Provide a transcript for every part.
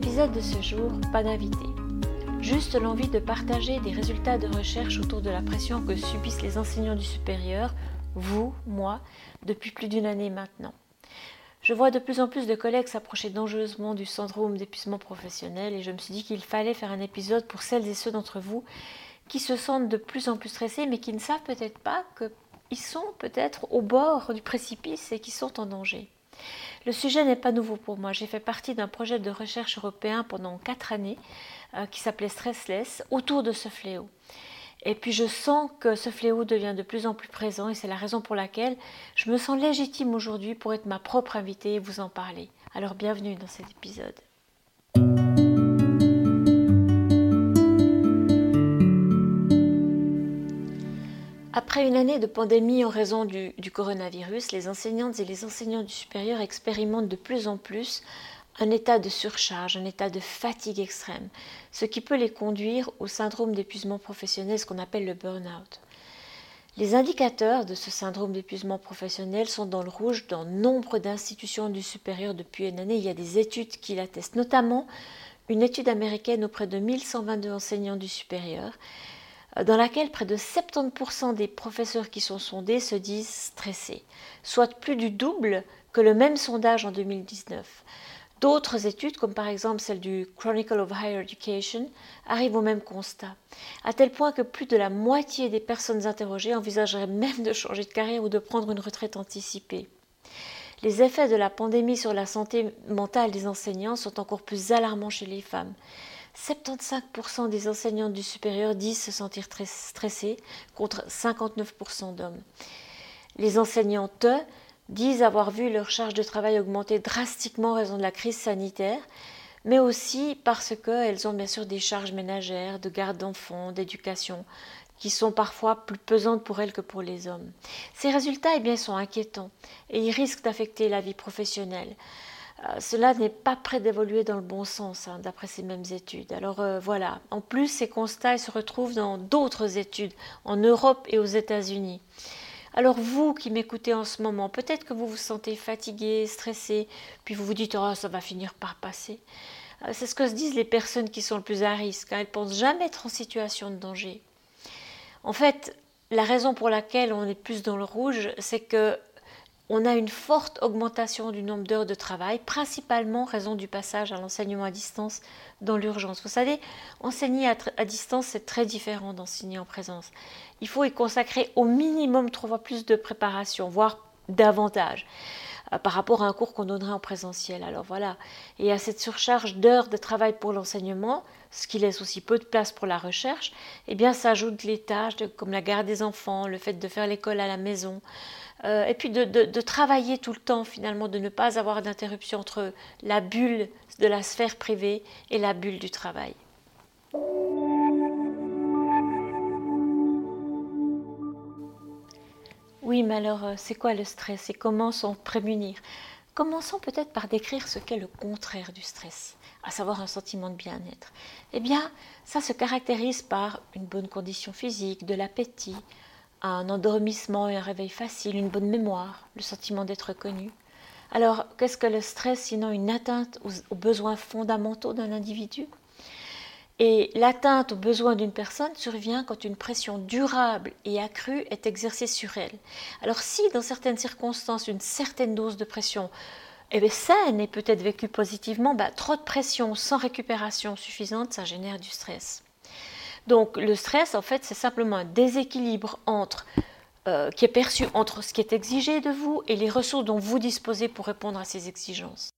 l'épisode de ce jour, pas d'invité. Juste l'envie de partager des résultats de recherche autour de la pression que subissent les enseignants du supérieur, vous, moi, depuis plus d'une année maintenant. Je vois de plus en plus de collègues s'approcher dangereusement du syndrome d'épuisement professionnel et je me suis dit qu'il fallait faire un épisode pour celles et ceux d'entre vous qui se sentent de plus en plus stressés mais qui ne savent peut-être pas qu'ils sont peut-être au bord du précipice et qui sont en danger. Le sujet n'est pas nouveau pour moi. J'ai fait partie d'un projet de recherche européen pendant quatre années euh, qui s'appelait Stressless autour de ce fléau. Et puis je sens que ce fléau devient de plus en plus présent et c'est la raison pour laquelle je me sens légitime aujourd'hui pour être ma propre invitée et vous en parler. Alors bienvenue dans cet épisode. Après une année de pandémie en raison du, coronavirus, les enseignantes et les enseignants du supérieur expérimentent de plus en plus un état de surcharge, un état de fatigue extrême, ce qui peut les conduire au syndrome d'épuisement professionnel, ce qu'on appelle le burn-out. Les indicateurs de ce syndrome d'épuisement professionnel sont dans le rouge dans nombre d'institutions du supérieur depuis une année. Il y a des études qui l'attestent, notamment une étude américaine auprès de 1122 enseignants du supérieur, dans laquelle près de 70% des professeurs qui sont sondés se disent stressés, soit plus du double que le même sondage en 2019. D'autres études, comme par exemple celle du Chronicle of Higher Education, arrivent au même constat, à tel point que plus de la moitié des personnes interrogées envisageraient même de changer de carrière ou de prendre une retraite anticipée. Les effets de la pandémie sur la santé mentale des enseignants sont encore plus alarmants chez les femmes. 75% des enseignants du supérieur disent se sentir très stressés contre 59% d'hommes. Les enseignantes disent avoir vu leur charge de travail augmenter drastiquement en raison de la crise sanitaire, mais aussi parce qu'elles ont bien sûr des charges ménagères, de garde d'enfants, d'éducation, qui sont parfois plus pesantes pour elles que pour les hommes. Ces résultats eh bien, sont inquiétants et ils risquent d'affecter la vie professionnelle. Euh, cela n'est pas prêt d'évoluer dans le bon sens, hein, d'après ces mêmes études. Alors euh, voilà, en plus, ces constats se retrouvent dans d'autres études, en Europe et aux États-Unis. Alors vous qui m'écoutez en ce moment, peut-être que vous vous sentez fatigué, stressé, puis vous vous dites oh ça va finir par passer. Euh, c'est ce que se disent les personnes qui sont le plus à risque. Hein. Elles pensent jamais être en situation de danger. En fait, la raison pour laquelle on est plus dans le rouge, c'est que on a une forte augmentation du nombre d'heures de travail, principalement en raison du passage à l'enseignement à distance dans l'urgence. Vous savez, enseigner à, distance, c'est très différent d'enseigner en présence. Il faut y consacrer au minimum trois fois plus de préparation, voire davantage par rapport à un cours qu'on donnerait en présentiel. Alors voilà, et à cette surcharge d'heures de travail pour l'enseignement, ce qui laisse aussi peu de place pour la recherche, eh bien s'ajoutent les tâches comme la garde des enfants, le fait de faire l'école à la maison, euh, et puis de, travailler tout le temps finalement, de ne pas avoir d'interruption entre la bulle de la sphère privée et la bulle du travail. Oui, mais alors euh, c'est quoi le stress et comment s'en prémunir? Commençons peut-être par décrire ce qu'est le contraire du stress, à savoir un sentiment de bien-être. Eh bien, ça se caractérise par une bonne condition physique, de l'appétit, un endormissement et un réveil facile, une bonne mémoire, le sentiment d'être connu. Alors, qu'est-ce que le stress sinon une atteinte aux, besoins fondamentaux d'un individu? Et l'atteinte aux besoins d'une personne survient quand une pression durable et accrue est exercée sur elle. Alors si dans certaines circonstances une certaine dose de pression est saine et peut être vécue positivement, bah, trop de pression sans récupération suffisante, ça génère du stress. Donc le stress, en fait, c'est simplement un déséquilibre euh, qui est perçu entre ce qui est exigé de vous et les ressources dont vous disposez pour répondre à ces exigences.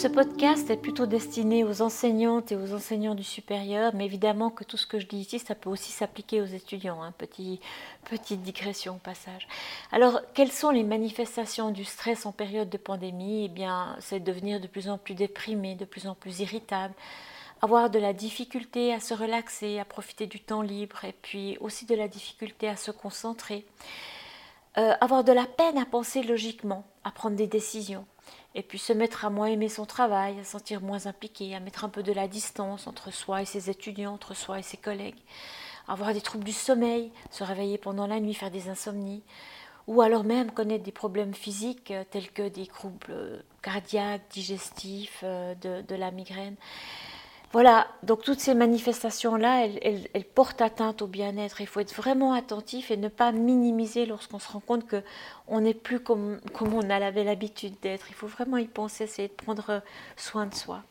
Ce podcast est plutôt destiné aux enseignantes et aux enseignants du supérieur, mais évidemment que tout ce que je dis ici, ça peut aussi s'appliquer aux étudiants. Hein. Petit, petite digression au passage. Alors, quelles sont les manifestations du stress en période de pandémie? Eh bien, c'est devenir de plus en plus déprimé, de plus en plus irritable, avoir de la difficulté à se relaxer, à profiter du temps libre, et puis aussi de la difficulté à se concentrer. Euh, avoir de la peine à penser logiquement, à prendre des décisions, et puis se mettre à moins aimer son travail, à sentir moins impliqué, à mettre un peu de la distance entre soi et ses étudiants, entre soi et ses collègues, avoir des troubles du sommeil, se réveiller pendant la nuit, faire des insomnies, ou alors même connaître des problèmes physiques euh, tels que des troubles cardiaques, digestifs, de, de la migraine. Voilà, donc toutes ces manifestations-là, elles, portent atteinte au bien-être. Il faut être vraiment attentif et ne pas minimiser lorsqu'on se rend compte qu'on n'est plus comme, comme on avait l'habitude d'être. Il faut vraiment y penser, c'est de prendre soin de soi.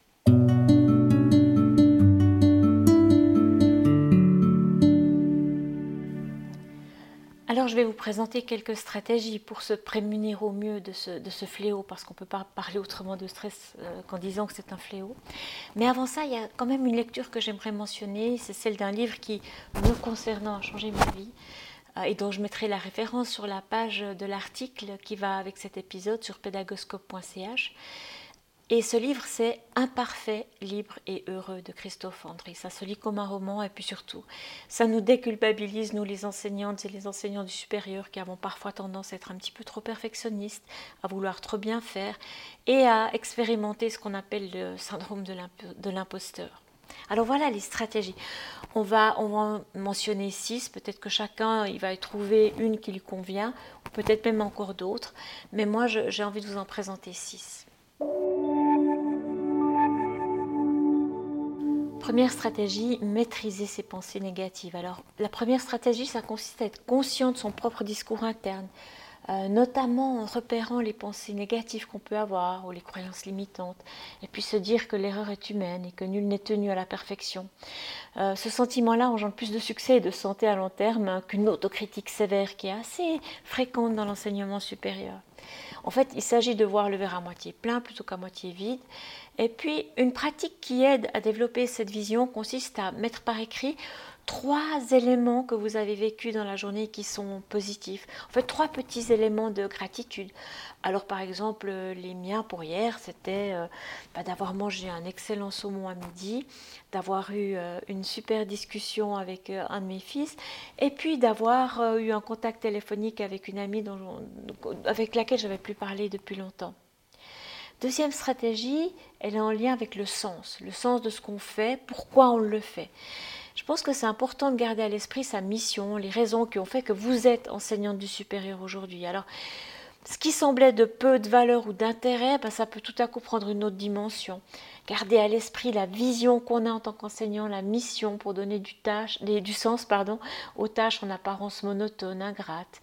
Je vais vous présenter quelques stratégies pour se prémunir au mieux de ce, fléau, parce qu'on ne peut pas parler autrement de stress euh, qu'en disant que c'est un fléau. Mais avant ça, il y a quand même une lecture que j'aimerais mentionner, c'est celle d'un livre qui, me concernant, a changé ma vie, euh, et dont je mettrai la référence sur la page de l'article qui va avec cet épisode sur pédagoscope.ch. Et ce livre, c'est Imparfait, libre et heureux de Christophe André. Ça se lit comme un roman et puis surtout, ça nous déculpabilise, nous les enseignantes et les enseignants du supérieur qui avons parfois tendance à être un petit peu trop perfectionnistes, à vouloir trop bien faire et à expérimenter ce qu'on appelle le syndrome de l'imposteur. Alors voilà les stratégies. On va, va mentionner six, peut-être que chacun il va y trouver une qui lui convient, ou peut-être même encore d'autres, mais moi j'ai envie de vous en présenter six. Première stratégie, maîtriser ses pensées négatives. Alors, la première stratégie, ça consiste à être conscient de son propre discours interne, euh, notamment en repérant les pensées négatives qu'on peut avoir ou les croyances limitantes, et puis se dire que l'erreur est humaine et que nul n'est tenu à la perfection. Euh, ce sentiment-là engendre plus de succès et de santé à long terme qu'une autocritique sévère qui est assez fréquente dans l'enseignement supérieur. En fait, il s'agit de voir le verre à moitié plein plutôt qu'à moitié vide. Et puis, une pratique qui aide à développer cette vision consiste à mettre par écrit trois éléments que vous avez vécus dans la journée qui sont positifs. En fait, trois petits éléments de gratitude. Alors, par exemple, les miens pour hier, c'était euh, bah, d'avoir mangé un excellent saumon à midi, d'avoir eu euh, une super discussion avec euh, un de mes fils, et puis d'avoir eu un contact téléphonique avec une amie avec laquelle j'avais plus parlé depuis longtemps. Deuxième stratégie, elle est en lien avec le sens, le sens de ce qu'on fait, pourquoi on le fait. Je pense que c'est important de garder à l'esprit sa mission, les raisons qui ont fait que vous êtes enseignante du supérieur aujourd'hui. Alors, ce qui semblait de peu de valeur ou d'intérêt, ben, ça peut tout à coup prendre une autre dimension. Garder à l'esprit la vision qu'on a en tant qu'enseignant, la mission pour donner du, sens aux tâches en apparence monotones, ingrates.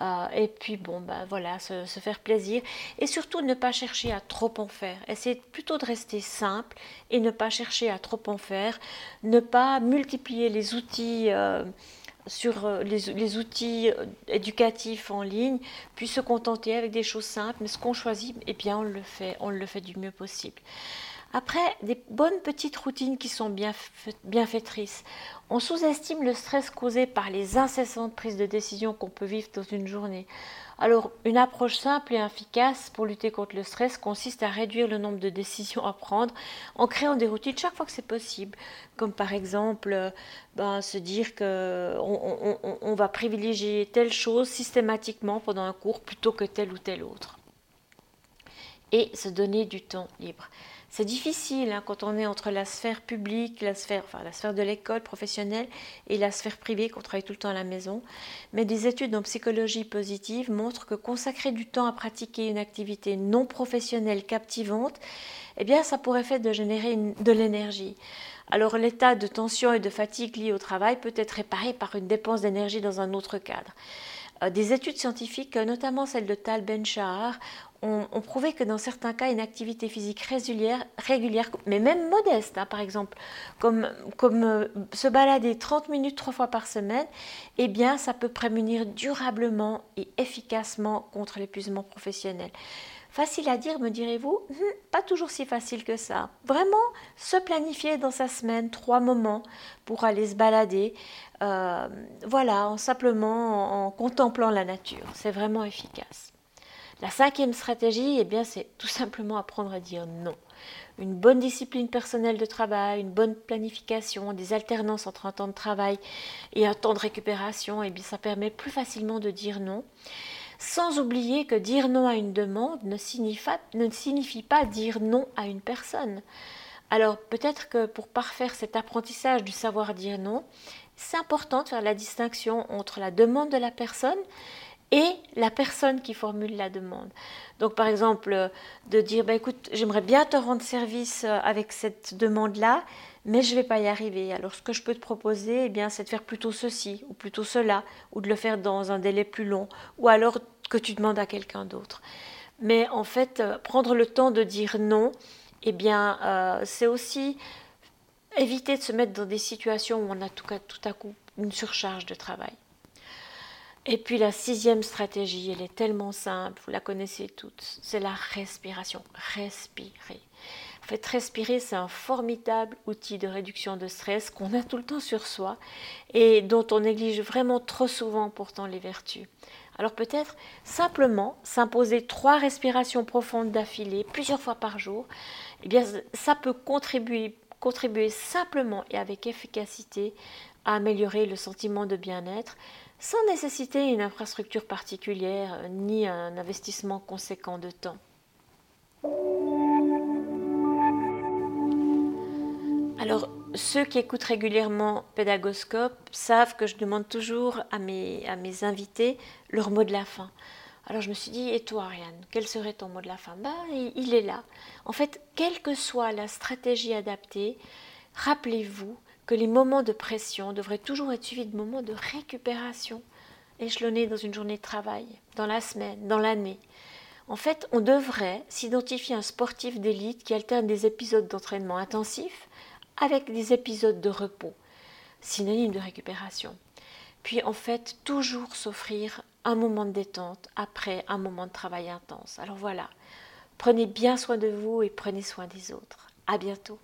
Euh, et puis bon, ben voilà, se, faire plaisir. Et surtout ne pas chercher à trop en faire. Essayer plutôt de rester simple et ne pas chercher à trop en faire. Ne pas multiplier les outils. Euh, sur euh, les, outils éducatifs en ligne, puis se contenter avec des choses simples, mais ce qu'on choisit, eh bien on le fait, on le fait du mieux possible. Après, des bonnes petites routines qui sont bien, bienfaitrices. On sous-estime le stress causé par les incessantes prises de décision qu'on peut vivre dans une journée. Alors, une approche simple et efficace pour lutter contre le stress consiste à réduire le nombre de décisions à prendre en créant des routines chaque fois que c'est possible. Comme par exemple, euh, ben, se dire qu'on on va privilégier telle chose systématiquement pendant un cours plutôt que telle ou telle autre. Et se donner du temps libre. C'est difficile hein, quand on est entre la sphère publique, la sphère, de l'école professionnelle et la sphère privée, qu'on travaille tout le temps à la maison. Mais des études en psychologie positive montrent que consacrer du temps à pratiquer une activité non professionnelle captivante, eh bien, ça pourrait faire de générer de l'énergie. Alors l'état de tension et de fatigue lié au travail peut être réparé par une dépense d'énergie dans un autre cadre. Euh, des études scientifiques, notamment celle de Tal Ben-Shahar, ont, prouvé que dans certains cas, une activité physique régulière, mais même modeste, hein, par exemple, comme, comme euh, se balader 30 minutes trois fois par semaine, eh bien, ça peut prémunir durablement et efficacement contre l'épuisement professionnel. Facile à dire, me direz-vous? Hum, Pas toujours si facile que ça. Vraiment, se planifier dans sa semaine trois moments pour aller se balader, euh, voilà, en simplement en contemplant la nature. C'est vraiment efficace. La cinquième stratégie, eh bien, c'est tout simplement apprendre à dire non. Une bonne discipline personnelle de travail, une bonne planification, des alternances entre un temps de travail et un temps de récupération, eh bien, ça permet plus facilement de dire non. Sans oublier que dire non à une demande ne signifie, ne signifie pas dire non à une personne. Alors peut-être que pour parfaire cet apprentissage du savoir dire non, c'est important de faire la distinction entre la demande de la personne et la personne qui formule la demande. Donc par exemple, de dire, bah, écoute, j'aimerais bien te rendre service euh, avec cette demande-là, mais je ne vais pas y arriver. Alors ce que je peux te proposer, eh c'est de faire plutôt ceci, ou plutôt cela, ou de le faire dans un délai plus long, ou alors que tu demandes à quelqu'un d'autre. Mais en fait, euh, prendre le temps de dire non, eh bien, euh, c'est aussi éviter de se mettre dans des situations où on a tout, tout à coup une surcharge de travail. Et puis la sixième stratégie, elle est tellement simple, vous la connaissez toutes, c'est la respiration. Respirer. En fait, respirer, c'est un formidable outil de réduction de stress qu'on a tout le temps sur soi et dont on néglige vraiment trop souvent pourtant les vertus. Alors peut-être simplement s'imposer trois respirations profondes d'affilée plusieurs fois par jour, eh bien ça peut contribuer, contribuer simplement et avec efficacité à améliorer le sentiment de bien-être sans nécessiter une infrastructure particulière euh, ni un investissement conséquent de temps. Alors, ceux qui écoutent régulièrement Pédagoscope savent que je demande toujours à mes, à mes invités leur mot de la fin. Alors je me suis dit, et toi Ariane, quel serait ton mot de la fin? Ben, il est là. En fait, quelle que soit la stratégie adaptée, rappelez-vous que les moments de pression devraient toujours être suivis de moments de récupération, échelonnés dans une journée de travail, dans la semaine, dans l'année. En fait, on devrait s'identifier un sportif d'élite qui alterne des épisodes d'entraînement intensif avec des épisodes de repos, synonyme de récupération. Puis en fait, toujours s'offrir un moment de détente après un moment de travail intense. Alors voilà, prenez bien soin de vous et prenez soin des autres. À bientôt.